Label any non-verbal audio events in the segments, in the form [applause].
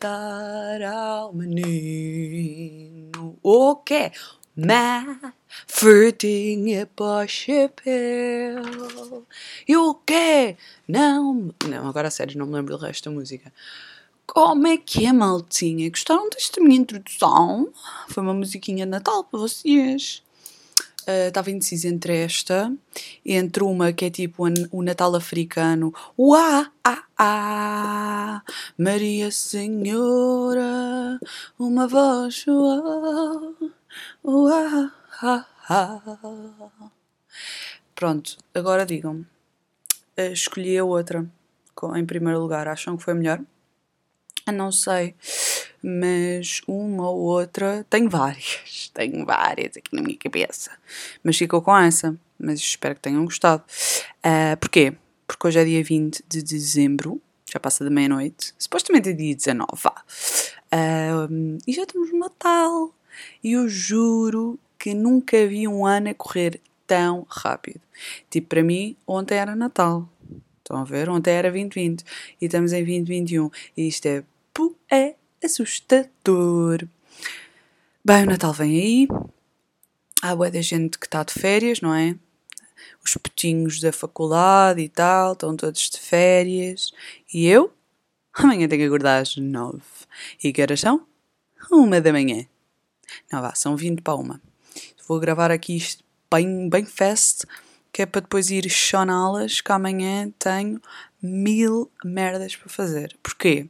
dar ao menino o quê? Má para o chapéu. E o quê? Não, não, agora sério, não me lembro do resto da música. Como é que é, maltinha? Gostaram desta minha introdução? Foi uma musiquinha de Natal para vocês. Estava uh, indecisa entre esta, entre uma que é tipo o Natal africano, Uá, ah, ah, Maria Senhora, uma voz, uá, uá, ah, ah. Pronto, agora digam-me, uh, escolhi a outra em primeiro lugar, acham que foi melhor? Ah, não sei mas uma ou outra, tenho várias, [laughs] tenho várias aqui na minha cabeça, mas ficou com essa, mas espero que tenham gostado. Uh, porquê? Porque hoje é dia 20 de dezembro, já passa da meia-noite, supostamente é dia 19, vá. Uh, e já temos Natal, e eu juro que nunca vi um ano a correr tão rápido. Tipo, para mim, ontem era Natal. Estão a ver? Ontem era 2020 e estamos em 2021 e isto é, é assustador. Bem, o Natal vem aí. Há boa da gente que está de férias, não é? Os putinhos da faculdade e tal, estão todos de férias. E eu? Amanhã tenho que acordar às nove. E que horas são? Uma da manhã. Não vá, são vinte para uma. Vou gravar aqui isto bem, bem fast, que é para depois ir choná-las, que amanhã tenho mil merdas para fazer. Porquê?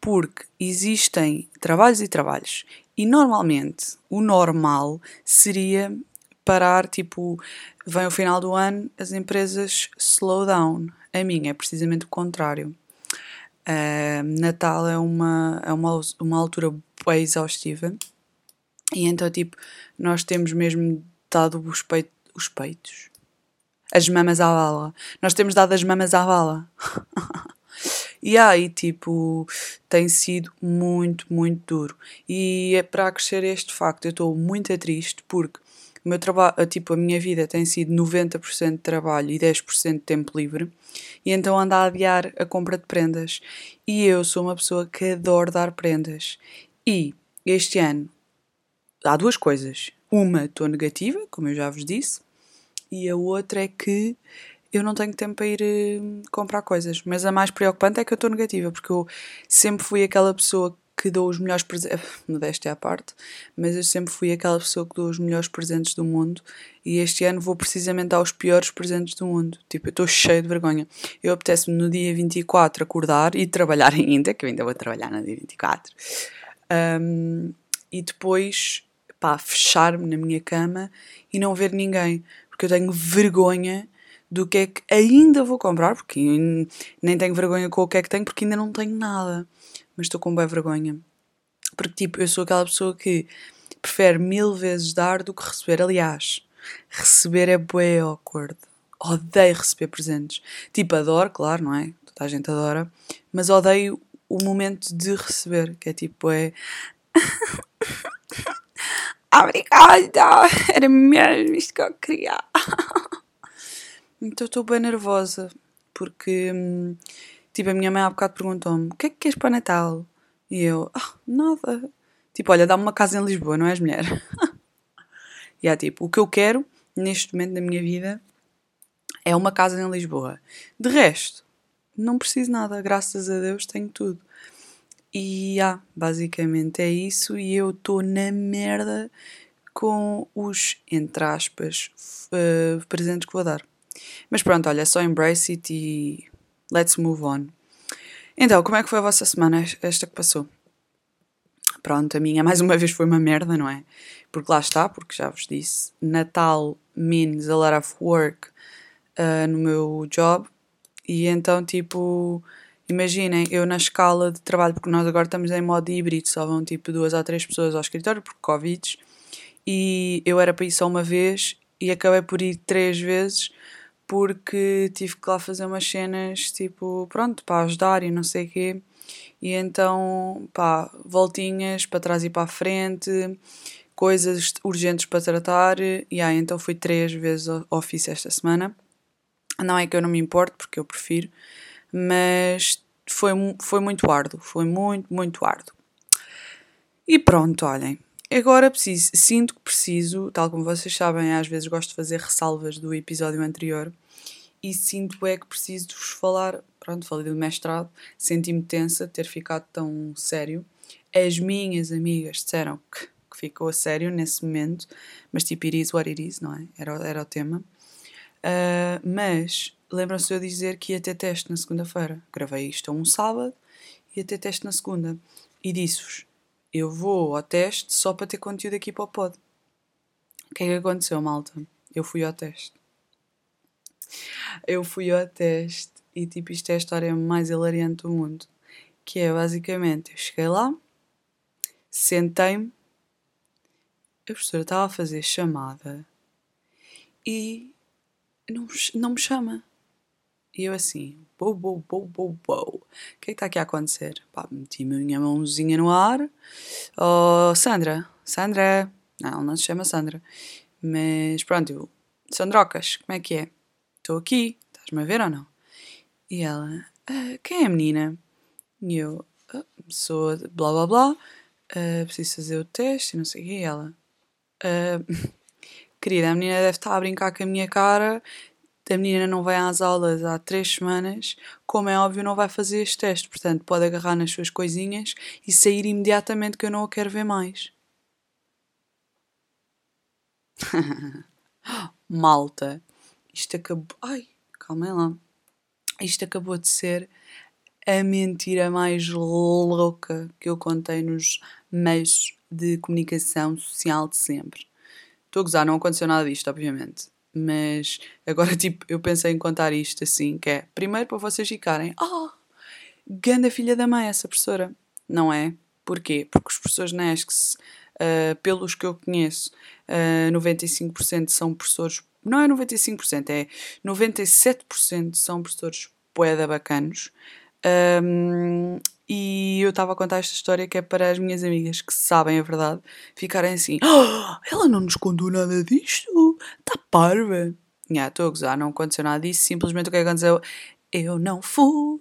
Porque existem trabalhos e trabalhos e normalmente o normal seria parar, tipo, vem o final do ano, as empresas slow down. A minha é precisamente o contrário. Uh, Natal é uma, é uma, uma altura bem exaustiva e então, tipo, nós temos mesmo dado os, os peitos, as mamas à bala. Nós temos dado as mamas à bala. [laughs] E aí, tipo, tem sido muito, muito duro. E é para acrescer este facto, eu estou muito triste porque o meu trabalho, tipo, a minha vida tem sido 90% de trabalho e 10% de tempo livre. E então ando a adiar a compra de prendas. E eu sou uma pessoa que adoro dar prendas. E este ano há duas coisas. Uma, estou negativa, como eu já vos disse, e a outra é que eu não tenho tempo para ir uh, comprar coisas. Mas a mais preocupante é que eu estou negativa, porque eu sempre fui aquela pessoa que dou os melhores presentes, [laughs] modéstia à parte, mas eu sempre fui aquela pessoa que dou os melhores presentes do mundo e este ano vou precisamente dar os piores presentes do mundo. Tipo, eu estou cheio de vergonha. Eu apetece-me no dia 24 acordar e trabalhar [laughs] ainda, que eu ainda vou trabalhar no dia 24, um, e depois, pá, fechar-me na minha cama e não ver ninguém, porque eu tenho vergonha do que é que ainda vou comprar, porque nem tenho vergonha com o que é que tenho, porque ainda não tenho nada. Mas estou com bem vergonha. Porque, tipo, eu sou aquela pessoa que prefere mil vezes dar do que receber. Aliás, receber é bué awkward. Odeio receber presentes. Tipo, adoro, claro, não é? Toda a gente adora. Mas odeio o momento de receber, que é tipo, é. [laughs] Obrigada! Era mesmo isto que eu queria. [laughs] Então estou bem nervosa, porque hum, tipo, a minha mãe há bocado perguntou-me: o que é que queres para Natal? E eu, ah, nada. Tipo, olha, dá-me uma casa em Lisboa, não és mulher? [laughs] e é tipo, o que eu quero neste momento da minha vida é uma casa em Lisboa. De resto, não preciso nada, graças a Deus tenho tudo. E ah, basicamente é isso. E eu estou na merda com os, entre aspas, uh, presentes que vou dar. Mas pronto, olha, só embrace it e let's move on. Então, como é que foi a vossa semana, esta que passou? Pronto, a minha [laughs] mais uma vez foi uma merda, não é? Porque lá está, porque já vos disse, Natal means a lot of work uh, no meu job e então, tipo, imaginem, eu na escala de trabalho, porque nós agora estamos em modo híbrido, só vão tipo duas ou três pessoas ao escritório por Covid e eu era para ir só uma vez e acabei por ir três vezes porque tive que lá fazer umas cenas, tipo, pronto, para ajudar e não sei o quê. E então, pá, voltinhas para trás e para a frente, coisas urgentes para tratar. E aí, então fui três vezes ao office esta semana. Não é que eu não me importo, porque eu prefiro, mas foi, foi muito árduo, foi muito, muito árduo. E pronto, olhem. Agora preciso, sinto que preciso, tal como vocês sabem, às vezes gosto de fazer ressalvas do episódio anterior e sinto é que preciso de vos falar. Pronto, falei do mestrado, senti-me tensa de ter ficado tão sério. As minhas amigas disseram que, que ficou a sério nesse momento, mas tipo, it is what it is, não é? Era, era o tema. Uh, mas lembram-se eu dizer que ia ter teste na segunda-feira. Gravei isto a um sábado, ia ter teste na segunda. E disse-vos: eu vou ao teste só para ter conteúdo aqui para o pod. O que é que aconteceu, malta? Eu fui ao teste. Eu fui ao teste e tipo, isto é a história mais hilariante do mundo. Que é basicamente, eu cheguei lá, sentei-me, a professora estava a fazer chamada e não, não me chama. E eu assim, uou, uou, uou, uou, uou. O que é que está aqui a acontecer? Pá, meti minha mãozinha no ar. Oh, Sandra, Sandra. Não, não se chama Sandra. Mas pronto, eu, Sandrocas, como é que é? Estou aqui, estás-me a ver ou não? E ela, ah, quem é a menina? E eu, ah, sou blá blá blá, ah, preciso fazer o teste e não sei o quê. E ela, ah, [laughs] querida, a menina deve estar a brincar com a minha cara a menina não vai às aulas há três semanas, como é óbvio, não vai fazer este teste. Portanto, pode agarrar nas suas coisinhas e sair imediatamente que eu não a quero ver mais. [laughs] Malta, isto acabou. Ai, calma lá. Isto acabou de ser a mentira mais louca que eu contei nos meios de comunicação social de sempre. Estou a gozar, não aconteceu nada disto, obviamente. Mas agora, [laughs] tipo, eu pensei em contar isto assim, que é, primeiro para vocês ficarem, oh, ganda filha da mãe essa professora. Não é? Porquê? Porque os professores na uh, pelos que eu conheço, uh, ah, 95% são professores, não é 95%, é 97% são professores poeda bacanos. Um, e eu estava a contar esta história que é para as minhas amigas que sabem a verdade ficarem assim: oh, ela não nos contou nada disto, está parva. Estou yeah, a gozar, não aconteceu nada disso, simplesmente o que aconteceu eu não fui.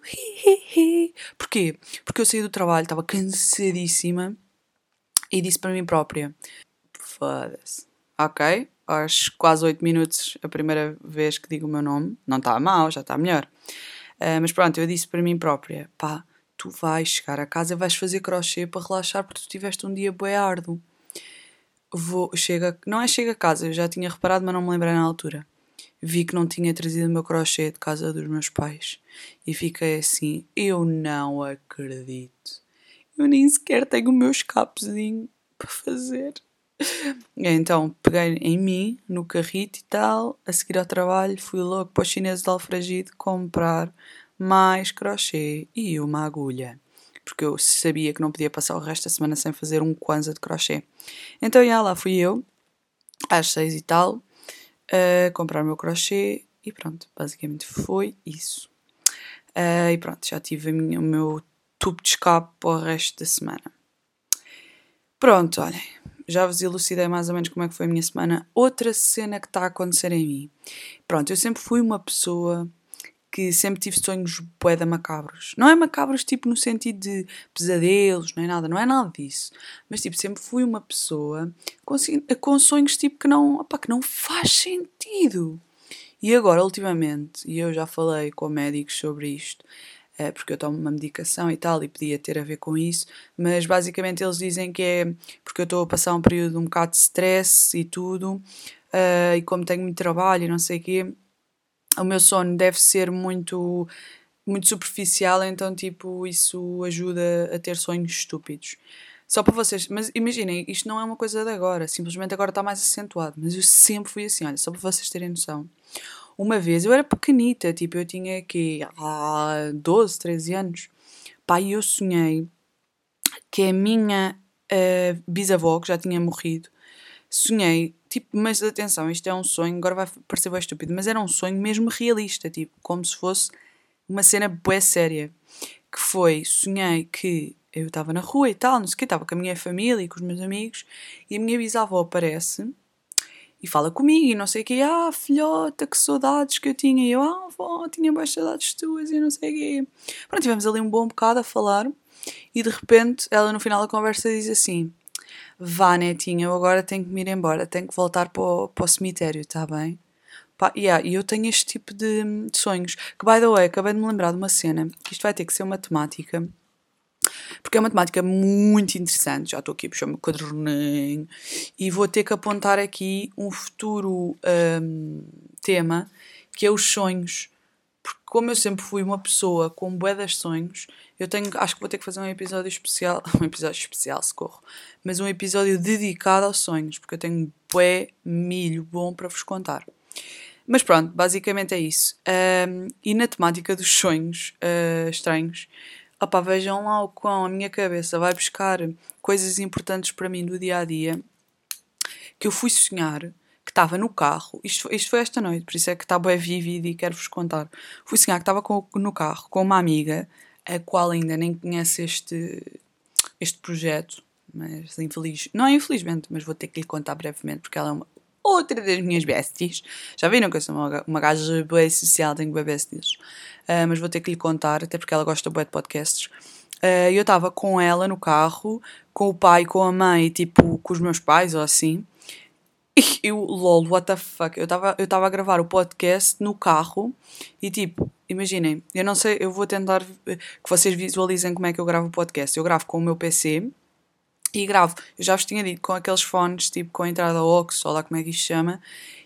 Porquê? Porque eu saí do trabalho, estava cansadíssima e disse para mim própria: foda-se, ok, aos quase 8 minutos, a primeira vez que digo o meu nome, não está mal, já está melhor. Uh, mas pronto, eu disse para mim própria: pá, tu vais chegar a casa e vais fazer crochê para relaxar porque tu tiveste um dia bué árduo. Vou, chega, não é chega a casa, eu já tinha reparado, mas não me lembrei na altura. Vi que não tinha trazido o meu crochê de casa dos meus pais e fiquei assim: eu não acredito. Eu nem sequer tenho o meu escapezinho para fazer. Então peguei em mim, no carrito e tal, a seguir ao trabalho, fui logo para o chinês de Alfragide comprar mais crochê e uma agulha. Porque eu sabia que não podia passar o resto da semana sem fazer um kwanza de crochê. Então, já lá fui eu, às seis e tal, a comprar o meu crochê e pronto, basicamente foi isso. Uh, e pronto, já tive minha, o meu tubo de escape para o resto da semana. Pronto, olhem, já vos elucidei mais ou menos como é que foi a minha semana. Outra cena que está a acontecer em mim. Pronto, eu sempre fui uma pessoa que sempre tive sonhos poeda macabros. Não é macabros tipo no sentido de pesadelos, não é nada, não é nada disso. Mas tipo, sempre fui uma pessoa com, com sonhos tipo que não, opa, que não faz sentido. E agora, ultimamente, e eu já falei com médicos sobre isto, é, porque eu tomo uma medicação e tal, e podia ter a ver com isso, mas basicamente eles dizem que é porque eu estou a passar um período um bocado de stress e tudo, uh, e como tenho muito trabalho e não sei o quê, o meu sono deve ser muito muito superficial, então tipo isso ajuda a ter sonhos estúpidos. Só para vocês, mas imaginem, isto não é uma coisa de agora, simplesmente agora está mais acentuado, mas eu sempre fui assim, olha, só para vocês terem noção. Uma vez eu era pequenita, tipo eu tinha aqui ah, 12, 13 anos, pá, e eu sonhei que a minha uh, bisavó, que já tinha morrido, sonhei Tipo, mas atenção, isto é um sonho, agora vai parecer bem estúpido, mas era um sonho mesmo realista, tipo, como se fosse uma cena bué séria. Que foi, sonhei que eu estava na rua e tal, não sei o que, estava com a minha família e com os meus amigos, e a minha bisavó aparece e fala comigo e não sei o quê. Ah, filhota, que saudades que eu tinha. E eu, ah, avó, tinha mais saudades tuas e não sei o quê. Pronto, tivemos ali um bom bocado a falar e de repente ela no final da conversa diz assim: Vá, netinha, eu agora tenho que me ir embora, tenho que voltar para o, para o cemitério, está bem? Pá, yeah, e eu tenho este tipo de, de sonhos. Que, by the way, acabei de me lembrar de uma cena, que isto vai ter que ser uma temática porque é uma temática muito interessante. Já estou aqui a puxar o meu caderninho e vou ter que apontar aqui um futuro um, tema que é os sonhos. Porque, como eu sempre fui uma pessoa com bué das sonhos, eu tenho, acho que vou ter que fazer um episódio especial, [laughs] um episódio especial, socorro, mas um episódio dedicado aos sonhos, porque eu tenho bué milho bom para vos contar. Mas pronto, basicamente é isso. Um, e na temática dos sonhos uh, estranhos, opá, vejam lá o quão a minha cabeça vai buscar coisas importantes para mim do dia a dia que eu fui sonhar estava no carro, isto, isto foi esta noite, por isso é que está bem vívido e quero-vos contar. Fui sonhar que estava com, no carro com uma amiga, a qual ainda nem conhece este, este projeto, mas infeliz, não é infelizmente, mas vou ter que lhe contar brevemente, porque ela é uma outra das minhas besties. Já viram que eu sou uma, uma gaja bem social, tenho bem besties. Uh, mas vou ter que lhe contar, até porque ela gosta bem de podcasts. Uh, eu estava com ela no carro, com o pai, com a mãe, tipo, com os meus pais ou assim. [laughs] Eu, lol, what the fuck? Eu estava eu a gravar o podcast no carro e tipo, imaginem, eu não sei, eu vou tentar que vocês visualizem como é que eu gravo o podcast. Eu gravo com o meu PC e gravo, eu já vos tinha dito, com aqueles fones, tipo, com a entrada aux, ou lá como é que isto se chama,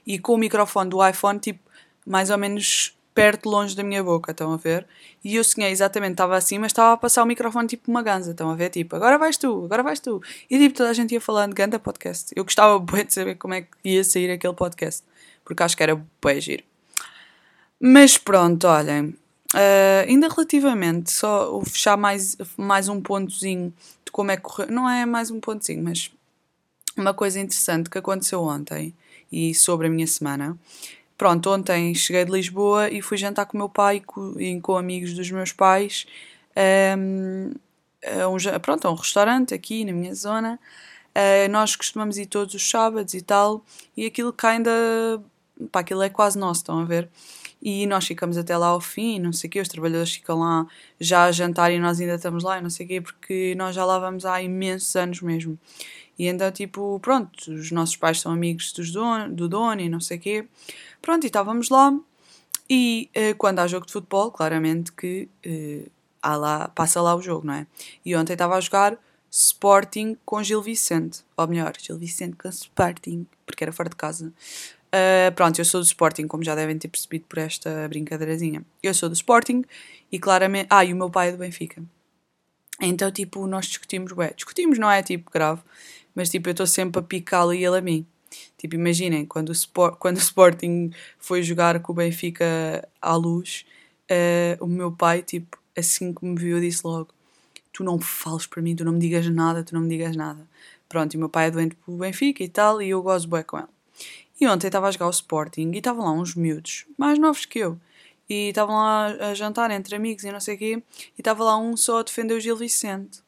e com o microfone do iPhone, tipo, mais ou menos perto, longe da minha boca, estão a ver? E eu sonhei exatamente, estava assim, mas estava a passar o microfone tipo uma ganza, estão a ver? Tipo, agora vais tu, agora vais tu. E tipo, toda a gente ia falando, ganda podcast. Eu gostava [laughs] bem de saber como é que ia sair aquele podcast, porque acho que era bem giro. Mas pronto, olhem, Uh, ainda relativamente, só vou fechar mais, mais um pontozinho de como é que correu. Não é mais um pontozinho, mas uma coisa interessante que aconteceu ontem e sobre a minha semana. Pronto, ontem cheguei de Lisboa e fui jantar com o meu pai e com, amigos dos meus pais um, a um, pronto, a um restaurante aqui na minha zona. Uh, nós costumamos ir todos os sábados e tal, e aquilo que ainda. pá, aquilo é quase nosso, estão a ver? e nós ficamos até lá ao fim, não sei o quê, os trabalhadores ficam lá já a jantar e nós ainda estamos lá, não sei o quê, porque nós já lá vamos há imensos anos mesmo. E então, tipo, pronto, os nossos pais são amigos dos dono, do dono e não sei o quê. Pronto, e estávamos lá. E uh, quando há jogo de futebol, claramente que uh, há lá, passa lá o jogo, não é? E ontem estava a jogar Sporting com Gil Vicente. Ou melhor, Gil Vicente com Sporting, porque era fora de casa. Uh, pronto, eu sou do Sporting, como já devem ter percebido por esta brincadeirazinha. Eu sou do Sporting e claramente. Ah, e o meu pai é do Benfica. Então, tipo, nós discutimos, ué, discutimos, não é tipo grave, mas tipo, eu estou sempre a picá-lo e ele a mim. Tipo, imaginem, quando o, Sport, [laughs] quando o Sporting foi jogar com o Benfica à luz, uh, o meu pai, tipo, assim que me viu, disse logo: Tu não fales para mim, tu não me digas nada, tu não me digas nada. Pronto, e o meu pai é doente pelo Benfica e tal, e eu gosto bem com ele. E ontem estava a jogar o Sporting e estavam lá uns miúdos, mais novos que eu. E estavam lá a jantar entre amigos e não sei o quê. E estava lá um só a defender o Gil Vicente.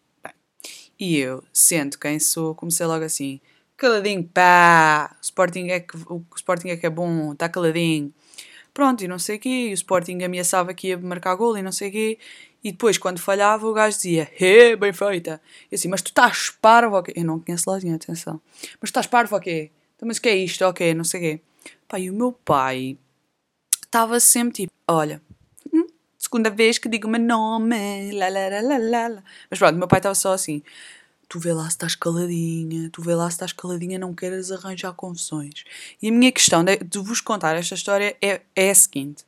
E eu, sendo quem sou, comecei logo assim: caladinho, pá! O Sporting é que, o Sporting é, que é bom, está caladinho. Pronto, e não sei o quê. E o Sporting ameaçava que ia marcar gol e não sei o quê. E depois, quando falhava, o gajo dizia: He, bem feita. E assim, mas tu estás parvo quê? Eu não conheço lá atenção. Mas tu estás parvo quê? Então, mas o que é isto? Ok, não sei o quê. Pá, e o meu pai estava sempre tipo, olha, segunda vez que digo o meu nome, lá, lá, lá, lá, lá. Mas pronto, meu pai estava só assim, tu vê lá se estás caladinha, tu vê lá se estás caladinha, não queiras arranjar confusões. E a minha questão de, de vos contar esta história é, é a seguinte.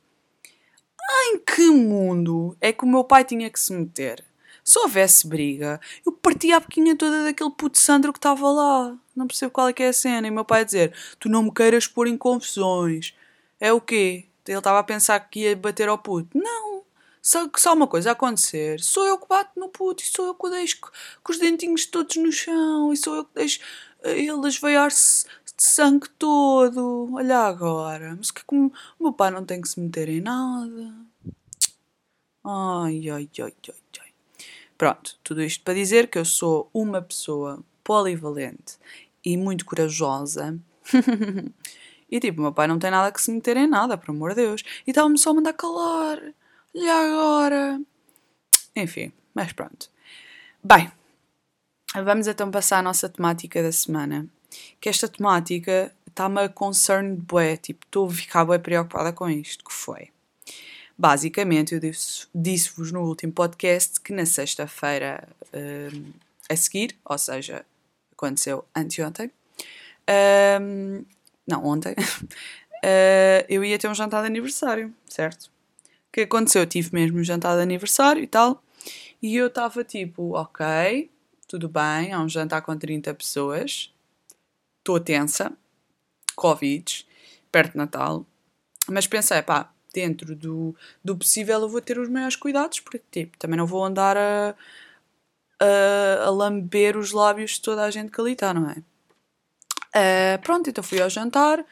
Em que mundo é que o meu pai tinha que se meter? Se houvesse briga, eu partia a boquinha toda daquele puto Sandro que estava lá. Não percebo qual é que é a cena. E meu pai a dizer: Tu não me queiras pôr em confusões. É o quê? Ele estava a pensar que ia bater ao puto. Não. Se uma coisa acontecer, sou eu que bato no puto e sou eu que o deixo com os dentinhos todos no chão e sou eu que deixo eh, ele esveiar-se de sangue todo. Olha agora. Mas que como o meu pai não tem que se meter em nada. Ai, ai, ai, ai, ai. Pronto, tudo isto para dizer que eu sou uma pessoa polivalente e muito corajosa [laughs] e tipo, meu pai não tem nada que se meter em nada, por amor de Deus. E estava-me só a mandar calar. Olha agora. Enfim, mas pronto. Bem, vamos então passar à nossa temática da semana. Que esta temática está-me a concern bué, tipo, estou a ficar bué preocupada com isto, que foi. Basicamente, eu disse-vos no último podcast que na sexta-feira uh, a seguir, ou seja, aconteceu anteontem, uh, não, ontem, uh, [laughs] eu ia ter um jantar de aniversário, certo? Que aconteceu? Eu tive mesmo um jantar de aniversário e tal, e eu estava tipo, ok, tudo bem, há um jantar com 30 pessoas, estou tensa, Covid, perto de Natal, mas pensei, pá, dentro do, do possível eu vou ter os maiores cuidados, porque tipo, também não vou andar a, a, a lamber os lábios de toda a gente que ali está, não é? Uh, pronto, então fui ao jantar,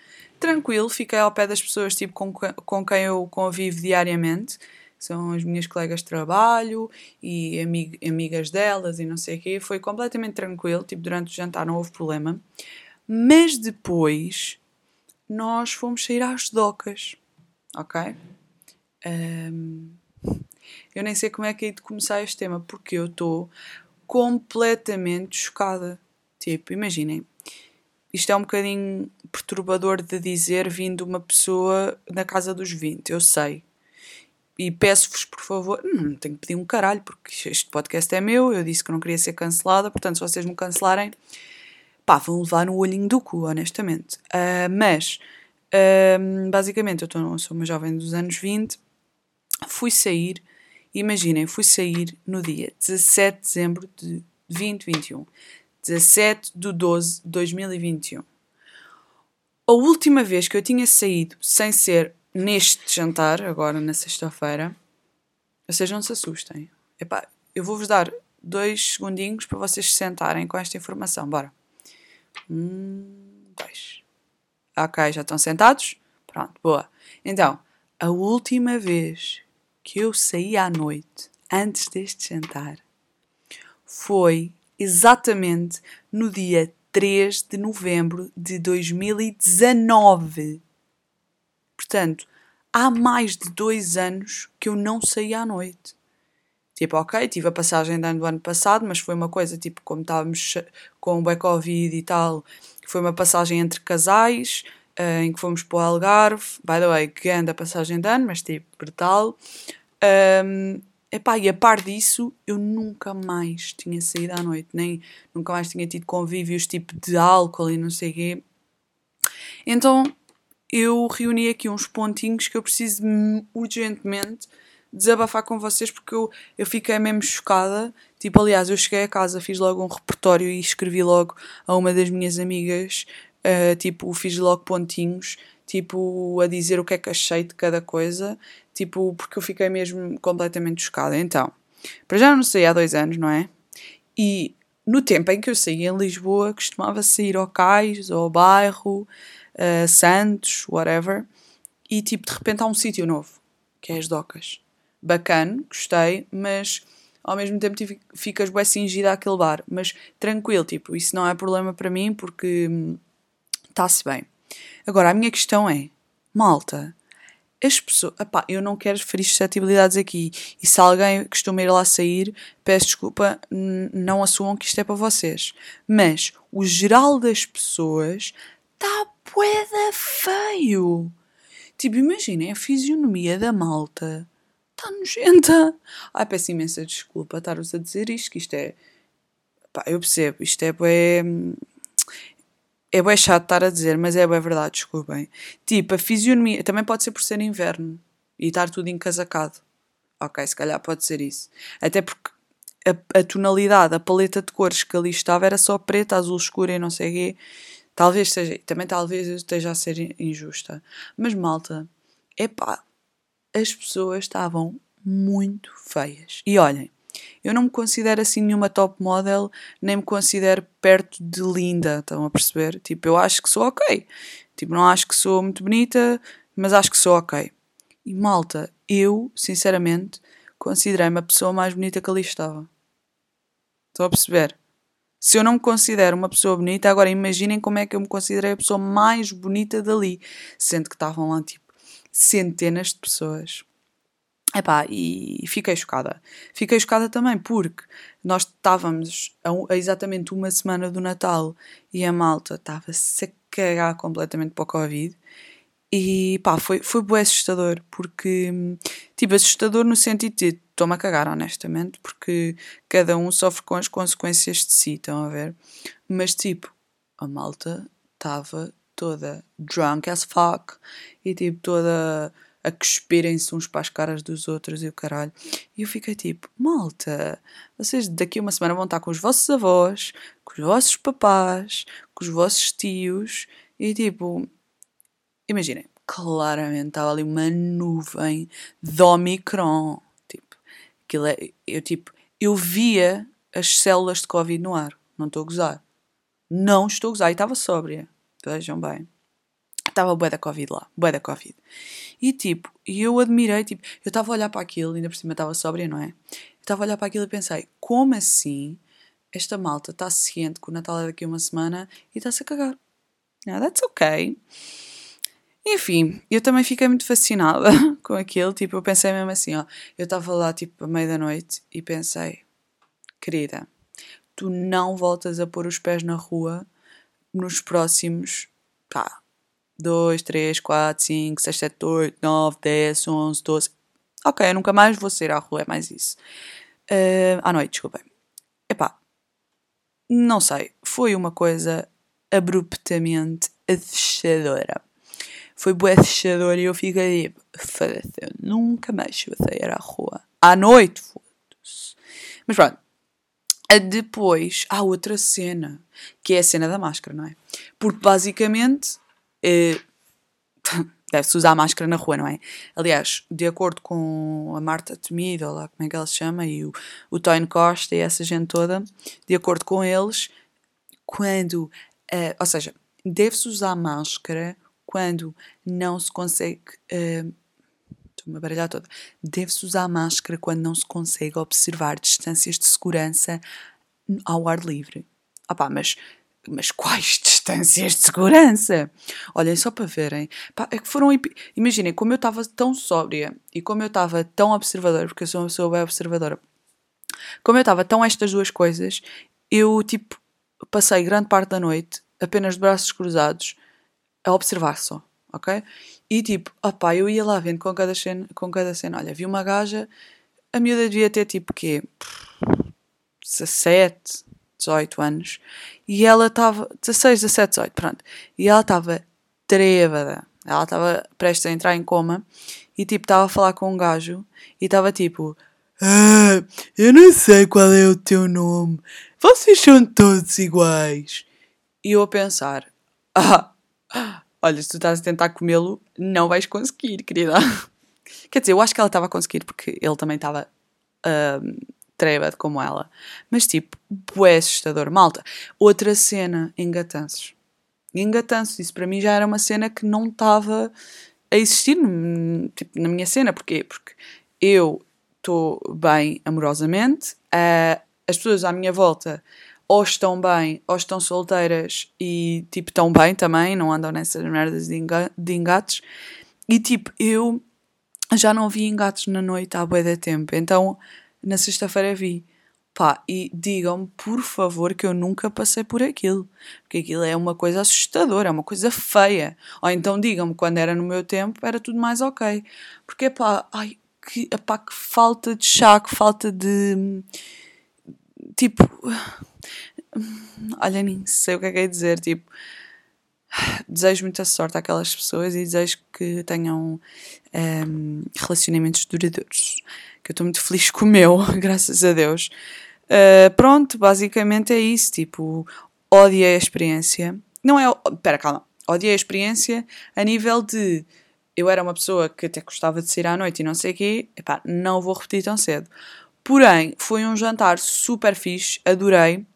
tranquilo, fiquei ao pé das pessoas tipo, com, com quem eu convivo diariamente, são as minhas colegas de trabalho e amig amigas delas e não sei o quê. Foi completamente tranquilo, tipo, durante o jantar não houve problema. Mas depois nós fomos sair às docas ok? Um, eu nem sei como é que é de começar este tema, porque eu estou completamente chocada. Tipo, imaginem, isto é um bocadinho perturbador de dizer vindo uma pessoa na casa dos 20, eu sei. E peço-vos, por favor, não tenho que pedir um caralho, porque este podcast é meu, eu disse que não queria ser cancelada, portanto, se vocês me cancelarem, pá, vão levar no olhinho do cu, honestamente. Uh, mas um, basicamente, eu tô, sou uma jovem dos anos 20, fui sair, imaginem, fui sair no dia 17 de dezembro de 2021. 17 de 12 de 2021. A última vez que eu tinha saído sem ser neste jantar, agora na sexta-feira, vocês não se assustem. Epá, eu vou-vos dar dois segundinhos para vocês se sentarem com esta informação. Bora. Um, dois. Ok, já estão sentados? Pronto, boa. Então, a última vez que eu saí à noite, antes deste jantar, foi exatamente no dia 3 de novembro de 2019. Portanto, há mais de dois anos que eu não saí à noite. Tipo, ok, tive a passagem de ano do ano passado, mas foi uma coisa, tipo, como estávamos com o Covid e tal, foi uma passagem entre casais, uh, em que fomos para o Algarve. By the way, anda a passagem de ano, mas tipo, brutal. Um, epá, e a par disso, eu nunca mais tinha saído à noite, nem nunca mais tinha tido convívios tipo de álcool e não sei o quê. Então eu reuni aqui uns pontinhos que eu preciso urgentemente desabafar com vocês porque eu, eu fiquei mesmo chocada. Tipo, aliás, eu cheguei a casa, fiz logo um repertório e escrevi logo a uma das minhas amigas, uh, tipo, fiz logo pontinhos, tipo, a dizer o que é que achei de cada coisa, tipo, porque eu fiquei mesmo completamente chocada. Então, para já não saí há dois anos, não é? E no tempo em que eu saía em Lisboa, costumava sair ao cais, ou ao bairro, Santos, whatever, e tipo, de repente há um sítio novo, que é as docas bacana, gostei, mas ao mesmo tempo ficas bem cingida àquele bar. Mas tranquilo, tipo, isso não é problema para mim porque está-se hum, bem. Agora, a minha questão é, malta, as pessoas. Epá, eu não quero ferir suscetibilidades aqui. E se alguém costuma ir lá sair, peço desculpa, não assumam que isto é para vocês. Mas o geral das pessoas está poeda feio. Tipo, imaginem a fisionomia da malta está nojenta. Ai, peço imensa desculpa estar-vos a dizer isto, que isto é. Pá, eu percebo, isto é bem. É bem chato estar a dizer, mas é bem verdade, desculpem. Tipo, a fisionomia. Também pode ser por ser inverno e estar tudo encasacado. Ok, se calhar pode ser isso. Até porque a, a, tonalidade, a paleta de cores que ali estava era só preta, azul escuro e não sei o quê. Talvez seja, também talvez esteja a ser injusta. Mas malta, é pá, as pessoas estavam muito feias. E olhem, eu não me considero assim nenhuma top model, nem me considero perto de linda, estão a perceber? Tipo, eu acho que sou ok. Tipo, não acho que sou muito bonita, mas acho que sou ok. E malta, eu, sinceramente, considerei-me a pessoa mais bonita que ali estava. Estão a perceber? Se eu não me considero uma pessoa bonita, agora imaginem como é que eu me considerei a pessoa mais bonita dali. Sendo que estavam lá, tipo, centenas de pessoas. Epá, e fiquei chocada. Fiquei chocada também porque nós estávamos a, a exatamente uma semana do Natal e a malta estava-se a cagar completamente para o Covid. E pá, foi, foi bem assustador, porque, tipo, assustador no sentido de estou-me a cagar, honestamente, porque cada um sofre com as consequências de si, estão a ver? Mas, tipo, a malta estava toda drunk as fuck e, tipo, toda a cuspirem-se uns para as caras dos outros e o caralho. E eu fiquei tipo, malta, vocês daqui a uma semana vão estar com os vossos avós, com os vossos papás, com os vossos tios e tipo, imaginem, claramente estava ali uma nuvem de Omicron. Tipo, aquilo é, eu tipo, eu via as células de Covid no ar, não estou a gozar. Não estou a gozar, e estava sóbria, vejam bem. Estava bué da Covid lá, bué da Covid. E tipo, e eu admirei, tipo, eu estava a olhar para aquilo, ainda por cima estava sóbria, não é? Estava a olhar para aquilo e pensei, como assim esta malta está ciente que o Natal é daqui a uma semana e está-se a cagar? Yeah, that's ok. Enfim, eu também fiquei muito fascinada [laughs] com aquilo, tipo, eu pensei mesmo assim, ó, eu estava lá, tipo, à meia da noite e pensei, querida, tu não voltas a pôr os pés na rua nos próximos, pá, 2, 3, 4, 5, 6, 7, 8, 9, 10, 11, 12. Ok, eu nunca mais vou sair à rua, é mais isso. Uh, à noite, desculpem. Epá, não sei, foi uma coisa abruptamente assustadora. Foi boa assustadora e eu fiquei tipo, foda-se, nunca mais vou sair à rua. À noite, foda-se. Mas pronto. Depois há outra cena, que é a cena da máscara, não é? Porque basicamente eh, [laughs] deve-se usar máscara na rua, não é? Aliás, de acordo com a Marta Temido, lá como é que ela se chama, e o, o Tony Costa e essa gente toda, de acordo com eles, quando. Uh, ou seja, deve-se usar máscara quando não se consegue. Uh, Estou-me a baralhar toda. Deve-se usar máscara quando não se consegue observar distâncias de segurança ao ar livre. Ah pá, mas mas quais [laughs] distâncias de segurança? Olhem, só para verem. Pá, é que foram. Imaginem, como eu estava tão sóbria e como eu estava tão observadora, porque eu sou uma pessoa bem observadora, como eu estava tão estas duas coisas, eu, tipo, passei grande parte da noite apenas de braços cruzados a observar só, ok? E tipo, opá, eu ia lá vendo com cada cena, com cada cena. Olha, vi uma gaja, a miúda devia ter tipo quê? 17, 18 anos, e ela estava, 16, 17, 18, pronto, e ela estava trêbada, ela estava prestes a entrar em coma, e tipo, estava a falar com um gajo, e estava tipo, ah, eu não sei qual é o teu nome, vocês são todos iguais. E eu a pensar, ah, olha, se tu estás a tentar comê-lo, não vais conseguir, querida. [laughs] Quer dizer, eu acho que ela estava a conseguir porque ele também estava uh, trébado como ela. Mas tipo, bué assustador. Malta, outra cena, engatanços. Engatanços, isso para mim já era uma cena que não estava a existir tipo, na minha cena. Porquê? Porque eu estou bem amorosamente, uh, as pessoas à minha volta ou estão bem, ou estão solteiras e tipo estão bem também, não andam nessas merdas de, enga de engates. E tipo, eu já não vi engates na noite há bué de tempo, então na sexta-feira vi. Pá, e digam-me, por favor, que eu nunca passei por aquilo. Porque aquilo é uma coisa assustadora, é uma coisa feia. Ou então digam-me, quando era no meu tempo, era tudo mais ok. Porque, pá, ai, que, pá, que falta de chá, que falta de. Tipo. [sighs] Olha, nem sei o que é que é dizer. Tipo, [sighs] desejo muita sorte àquelas pessoas e desejo que tenham um, ehm, relacionamentos duradouros que eu estou muito feliz com o meu, [laughs] graças a Deus. Uh, pronto, basicamente é isso. Tipo, odiei a experiência. Não é. Espera, calma. Odiei a experiência a nível de. Eu era uma pessoa que até gostava de sair à noite e não sei o quê. Epá, não vou repetir tão cedo. Porém, foi um jantar super fixe, adorei.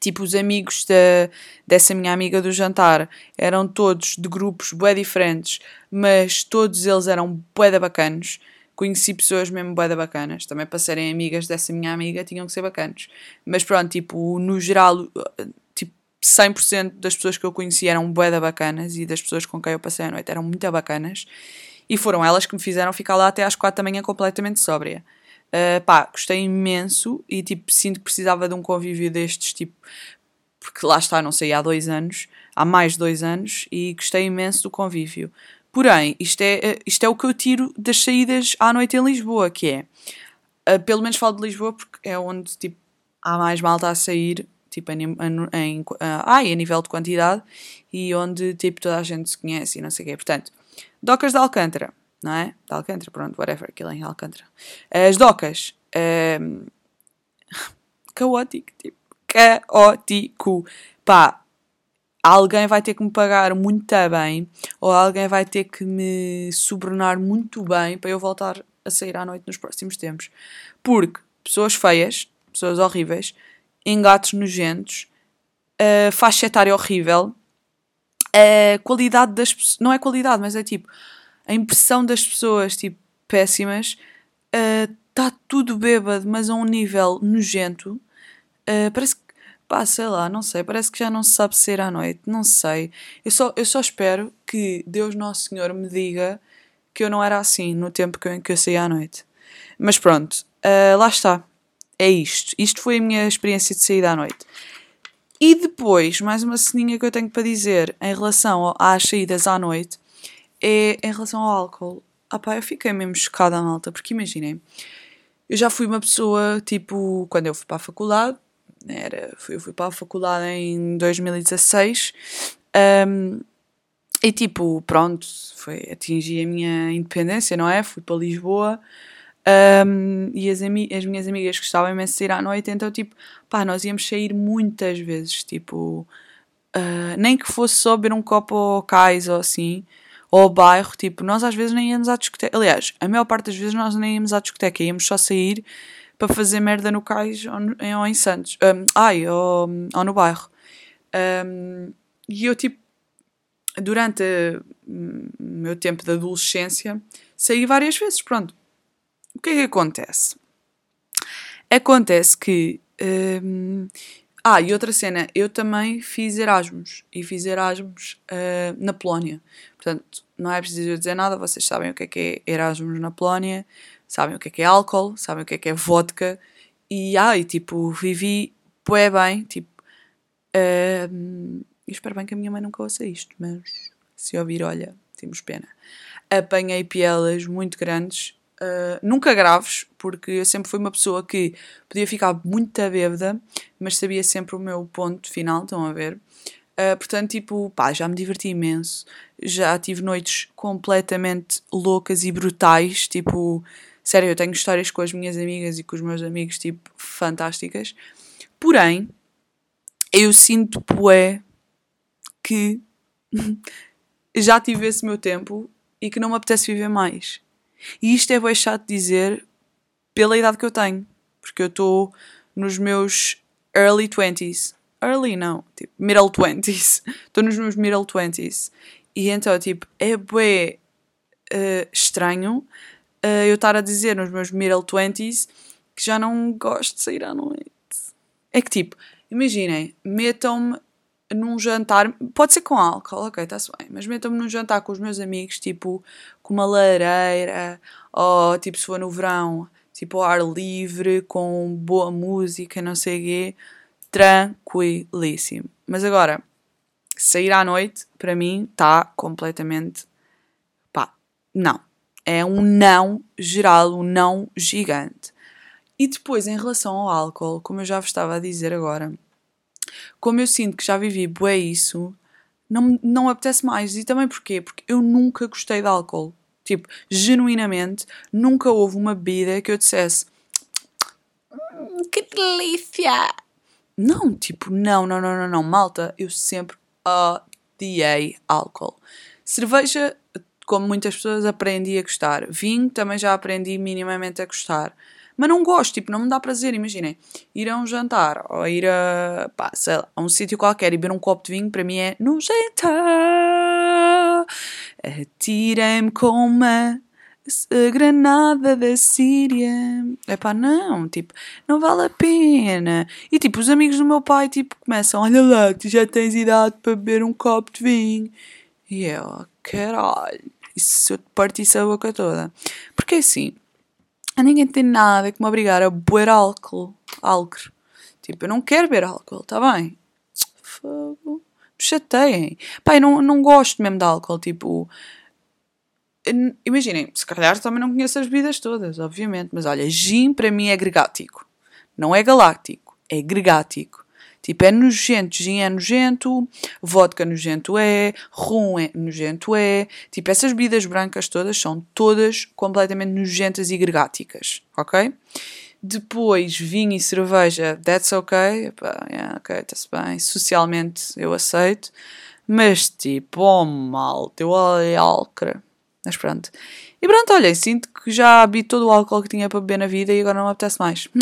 Tipo, os amigos da, dessa minha amiga do jantar eram todos de grupos bué diferentes, mas todos eles eram bué bacanos conheci pessoas mesmo bué bacanas. Também para serem amigas dessa minha amiga tinham que ser bacanas. Mas pronto, tipo, no geral, tipo, 100% das pessoas que eu conheci eram bué bacanas e das pessoas com quem eu passei a noite eram muito bacanas. E foram elas que me fizeram ficar lá até às 4 da manhã completamente sóbria. Uh, pá, gostei imenso e tipo, sinto que precisava de um convívio destes, tipo, porque lá está, não sei, há dois anos, há mais de dois anos, e gostei imenso do convívio. Porém, isto é, eh, isto é o que eu tiro das saídas à noite em Lisboa, que é, uh, pelo menos falo de Lisboa porque é onde tipo, há mais malta a sair, tipo, em, em, uh, ai, a nível de quantidade, e onde tipo, toda a gente se conhece e não sei o quê. Portanto, docas de Alcântara, não é? De Alcântara, pronto, whatever, aquilo é em Alcântara. As docas, um, [laughs] caótico, tipo, caótico. Pá, alguém vai ter que me pagar muito bem ou alguém vai ter que me sobrenar muito bem para eu voltar a sair à noite nos próximos tempos. Porque pessoas feias, pessoas horríveis, engatos nojentos, uh, faixa etária horrível, a qualidade das pessoas, não é qualidade, mas é tipo a impressão das pessoas, tipo, péssimas, está uh, tudo bêbado, mas a um nível nojento. Uh, parece que Pá, sei lá, não sei, parece que já não se sabe ser à noite, não sei. Eu só, eu só espero que Deus Nosso Senhor me diga que eu não era assim no tempo que eu, que eu saí à noite. Mas pronto, uh, lá está. É isto. Isto foi a minha experiência de saída à noite. E depois, mais uma ceninha que eu tenho para dizer em relação às saídas à noite é em relação ao álcool. Ah pá, eu fiquei mesmo chocada, malta, porque imaginem, eu já fui uma pessoa, tipo, quando eu fui para a faculdade, era, fui, eu fui para a faculdade em 2016 um, e tipo, pronto, foi, atingi a minha independência, não é? Fui para Lisboa um, e as, as minhas amigas gostavam imenso de sair à noite, então tipo, pá, nós íamos sair muitas vezes, tipo, uh, nem que fosse só beber um copo ao cais ou assim, ou ao bairro, tipo, nós às vezes nem íamos à discoteca. Aliás, a maior parte das vezes nós nem íamos à discoteca, íamos só sair para fazer merda no cais ou, ou em Santos. Um, ai, ou, ou, no bairro. Um, e eu, tipo, durante hum, o meu tempo de adolescência, saí várias vezes. Pronto. O que é que acontece? Acontece que. Um, ah, e outra cena, eu também fiz Erasmus. E fiz Erasmus uh, na Polónia. Portanto, não é preciso dizer nada, vocês sabem o que é que é Erasmus na Polónia sabem o que é que é álcool, sabem o que é que é vodka, e ai, tipo, vivi bué bem, tipo, uh, espero bem que a minha mãe nunca ouça isto, mas se ouvir, olha, temos pena. Apanhei pielas muito grandes, uh, nunca graves, porque eu sempre fui uma pessoa que podia ficar muito bêbada, mas sabia sempre o meu ponto final, estão a ver? Uh, portanto, tipo, pá, já me diverti imenso. Já tive noites completamente loucas e brutais, tipo, Sério, eu tenho histórias com as minhas amigas e com os meus amigos, tipo, fantásticas. Porém, eu sinto, poé, que [laughs] já tive esse meu tempo e que não me apetece viver mais. E isto é bem chato dizer pela idade que eu tenho. Porque eu estou nos meus early 20s. Early não, tipo, middle 20s. Estou [laughs] nos meus middle 20s. E então, tipo, é bem uh, estranho uh, eu estar a dizer nos meus middle 20s que já não gosto de sair à noite. É que tipo, imaginem, metam-me num jantar, pode ser com álcool, ok, está-se bem, mas metam-me num jantar com os meus amigos, tipo, com uma lareira, ou tipo, se for no verão, tipo, ao ar livre, com boa música, não sei o quê, tranquilíssimo. Mas agora, sair à noite, para mim, está completamente, pá, não é um não geral, um não gigante. E depois, em relação ao álcool, como eu já vos estava a dizer agora, como eu sinto que já vivi bué isso, não, não apetece mais. E também porquê? Porque eu nunca gostei de álcool. Tipo, genuinamente, nunca houve uma bebida que eu dissesse hum, que delícia! Não, tipo, não, não, não, não, não. Malta, eu sempre odiei álcool. Cerveja como muitas pessoas, aprendi a gostar. Vinho também já aprendi minimamente a gostar. Mas não gosto, tipo, não me dá prazer, imaginem. Ir a um jantar ou ir a, pá, sei lá, a um sítio qualquer e beber um copo de vinho, para mim é no jantar. Atirem-me com uma granada da Síria. É pá, não, tipo, não vale a pena. E tipo, os amigos do meu pai, tipo, começam, olha lá, tu já tens idade para beber um copo de vinho. E eu, oh, caralho, isso eu te partisse a boca toda. Porque assim, a ninguém tem nada que me obrigar a beber álcool. Álcool. Tipo, eu não quero beber álcool, tá bem? Fogo. Me chateiem. Pai, não, não gosto mesmo de álcool, tipo imaginem, se calhar também não conheço as bebidas todas, obviamente, mas olha, gin para mim é gregático. Não é galáctico, é gregático. Tipo, é nojento, gin é nojento, vodka nojento é, rum é nojento é. Tipo, essas bebidas brancas todas são todas completamente nojentas e gregáticas, ok? Depois, vinho e cerveja, that's ok. Epá, yeah, ok, está-se bem. Socialmente eu aceito. Mas tipo, oh mal, teu álcool. Mas pronto. E pronto, olha, sinto que já bebi todo o álcool que tinha para beber na vida e agora não me apetece mais. [laughs]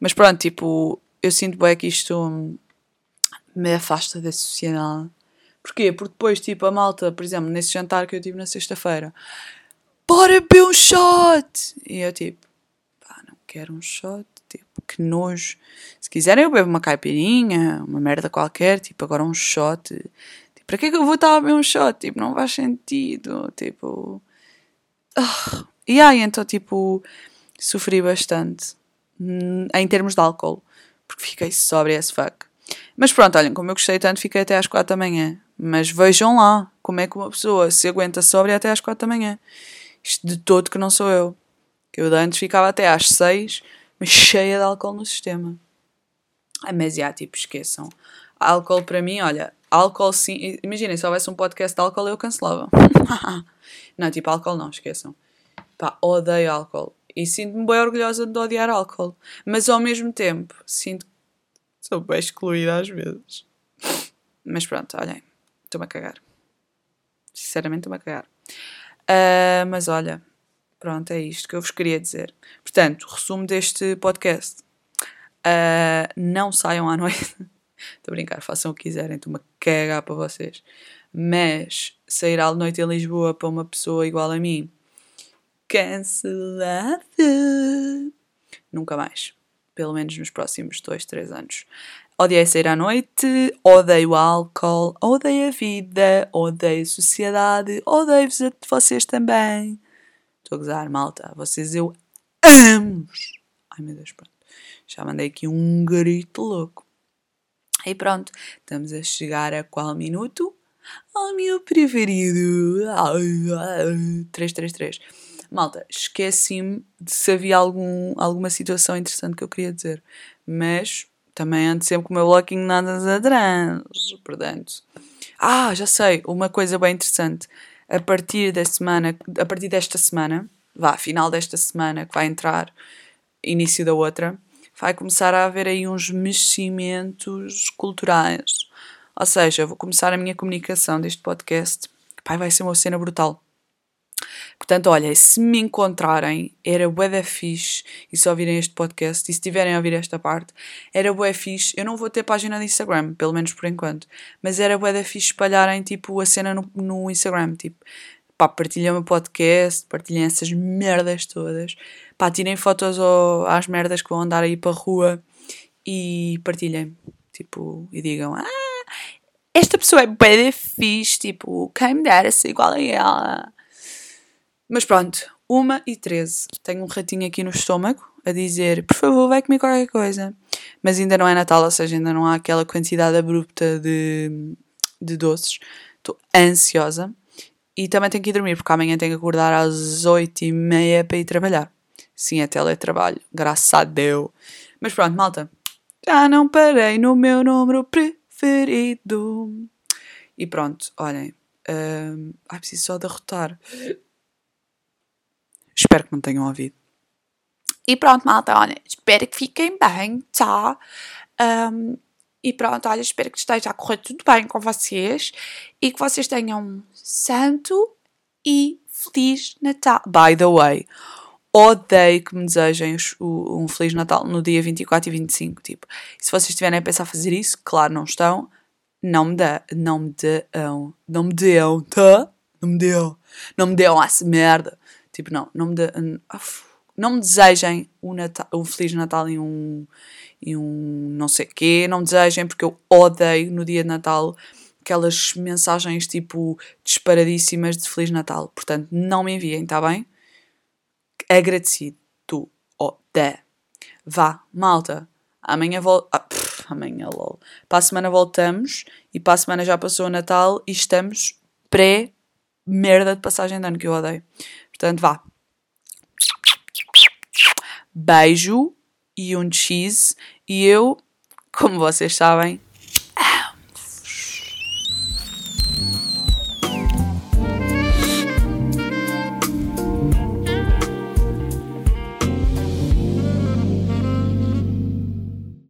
Mas pronto, tipo, eu sinto bem que isto me afasta da sociedade. Porquê? Porque depois, tipo, a malta, por exemplo, nesse jantar que eu tive na sexta-feira, bora beber um shot! E eu, tipo, pá, não quero um shot, tipo, que nojo. Se quiserem, eu bebo uma caipirinha, uma merda qualquer, tipo, agora um shot para que é que eu vou estar a beber um shot? Tipo, não faz sentido. Tipo. Uh. E aí, então, tipo, sofri bastante em termos de álcool, porque fiquei sóbria as fuck. Mas pronto, olhem, como eu gostei tanto, fiquei até às 4 da manhã. Mas vejam lá como é que uma pessoa se aguenta sóbria até às 4 da manhã. Isto de todo que não sou eu. Eu antes ficava até às 6, mas [laughs] cheia de álcool no sistema. Ah, mas já, tipo, esqueçam. Álcool para mim, olha, álcool sim. Imaginem, se houvesse um podcast de álcool, eu cancelava. [laughs] não, tipo, álcool não, esqueçam. Pá, odeio álcool. E sinto-me bem orgulhosa de odiar álcool. Mas ao mesmo tempo, sinto que sou bem excluída às vezes. Mas pronto, olhem, estou-me a cagar. Sinceramente, estou-me a cagar. Uh, mas olha, pronto, é isto que eu vos queria dizer. Portanto, resumo deste podcast. Uh, não saiam à noite. [laughs] Estou a brincar, façam o que quiserem, estou-me a cagar para vocês. Mas sair à noite em Lisboa para uma pessoa igual a mim, cancelada. Nunca mais. Pelo menos nos próximos dois, três anos. Odiei sair à noite, odeio álcool, odeio a vida, odeio a sociedade, odeio-vos a vocês também. Estou a gozar, malta. Vocês eu amo. Ai meu Deus, pronto. Já mandei aqui um grito louco. E pronto, estamos a chegar a qual minuto? Ao meu preferido. 333. Malta, esqueci-me de se havia algum, alguma situação interessante que eu queria dizer. Mas também ando sempre com o meu blocking nada atrás. Portanto. Ah, já sei, uma coisa bem interessante. A partir da semana, a partir desta semana, vá, final desta semana, que vai entrar, início da outra, vai começar a haver aí uns meximentos culturais. Ou seja, vou começar a minha comunicação deste podcast. Pai, vai ser uma cena brutal. Portanto, olha, se me encontrarem, era bué fixe, e se ouvirem este podcast, e se tiverem a ouvir esta parte, era bué fixe, eu não vou ter página de Instagram, pelo menos por enquanto, mas era bué fixe espalharem, tipo, a cena no, no Instagram, tipo, pá, partilhem o podcast, partilhem essas merdas todas, pá, tirem fotos ao, às merdas que vão andar aí para a rua e partilhem, tipo, e digam, ah, esta pessoa é bem fixe, tipo, quem me dera ser igual a ela. Mas pronto, uma e treze. Tenho um ratinho aqui no estômago a dizer, por favor, vai comer qualquer coisa. Mas ainda não é Natal, ou seja, ainda não há aquela quantidade abrupta de, de doces. Estou ansiosa. E também tenho que ir dormir, porque amanhã tenho que acordar às oito e meia para ir trabalhar. Sim, é teletrabalho, graças a Deus. Mas pronto, malta. Já não parei no meu número preferido. E pronto, olhem. Um, ai, preciso só derrotar. Espero que não tenham ouvido. E pronto, malta, olha, espero que fiquem bem, tá? Um, e pronto, olha, espero que esteja a correr tudo bem com vocês e que vocês tenham um santo e feliz Natal. By the way, odeio que me desejem um Feliz Natal no dia 24 e 25. Tipo, se vocês estiverem a pensar fazer isso, claro, não estão, não me dá, não me dão, não me dão, tá? não me deu, não me deu essa merda. Tipo, não, não me, de, não me desejem um, Natal, um Feliz Natal e um, e um não sei quê, não me desejem porque eu odeio no dia de Natal aquelas mensagens tipo disparadíssimas de Feliz Natal. Portanto, não me enviem, tá bem? Agradecido. Tu, de. Vá, malta. Amanhã volto. Ah, amanhã, lol. Para a semana voltamos e para a semana já passou o Natal e estamos pré-merda de passagem de ano que eu odeio. Portanto, vá. Beijo e um cheese. E eu, como vocês sabem,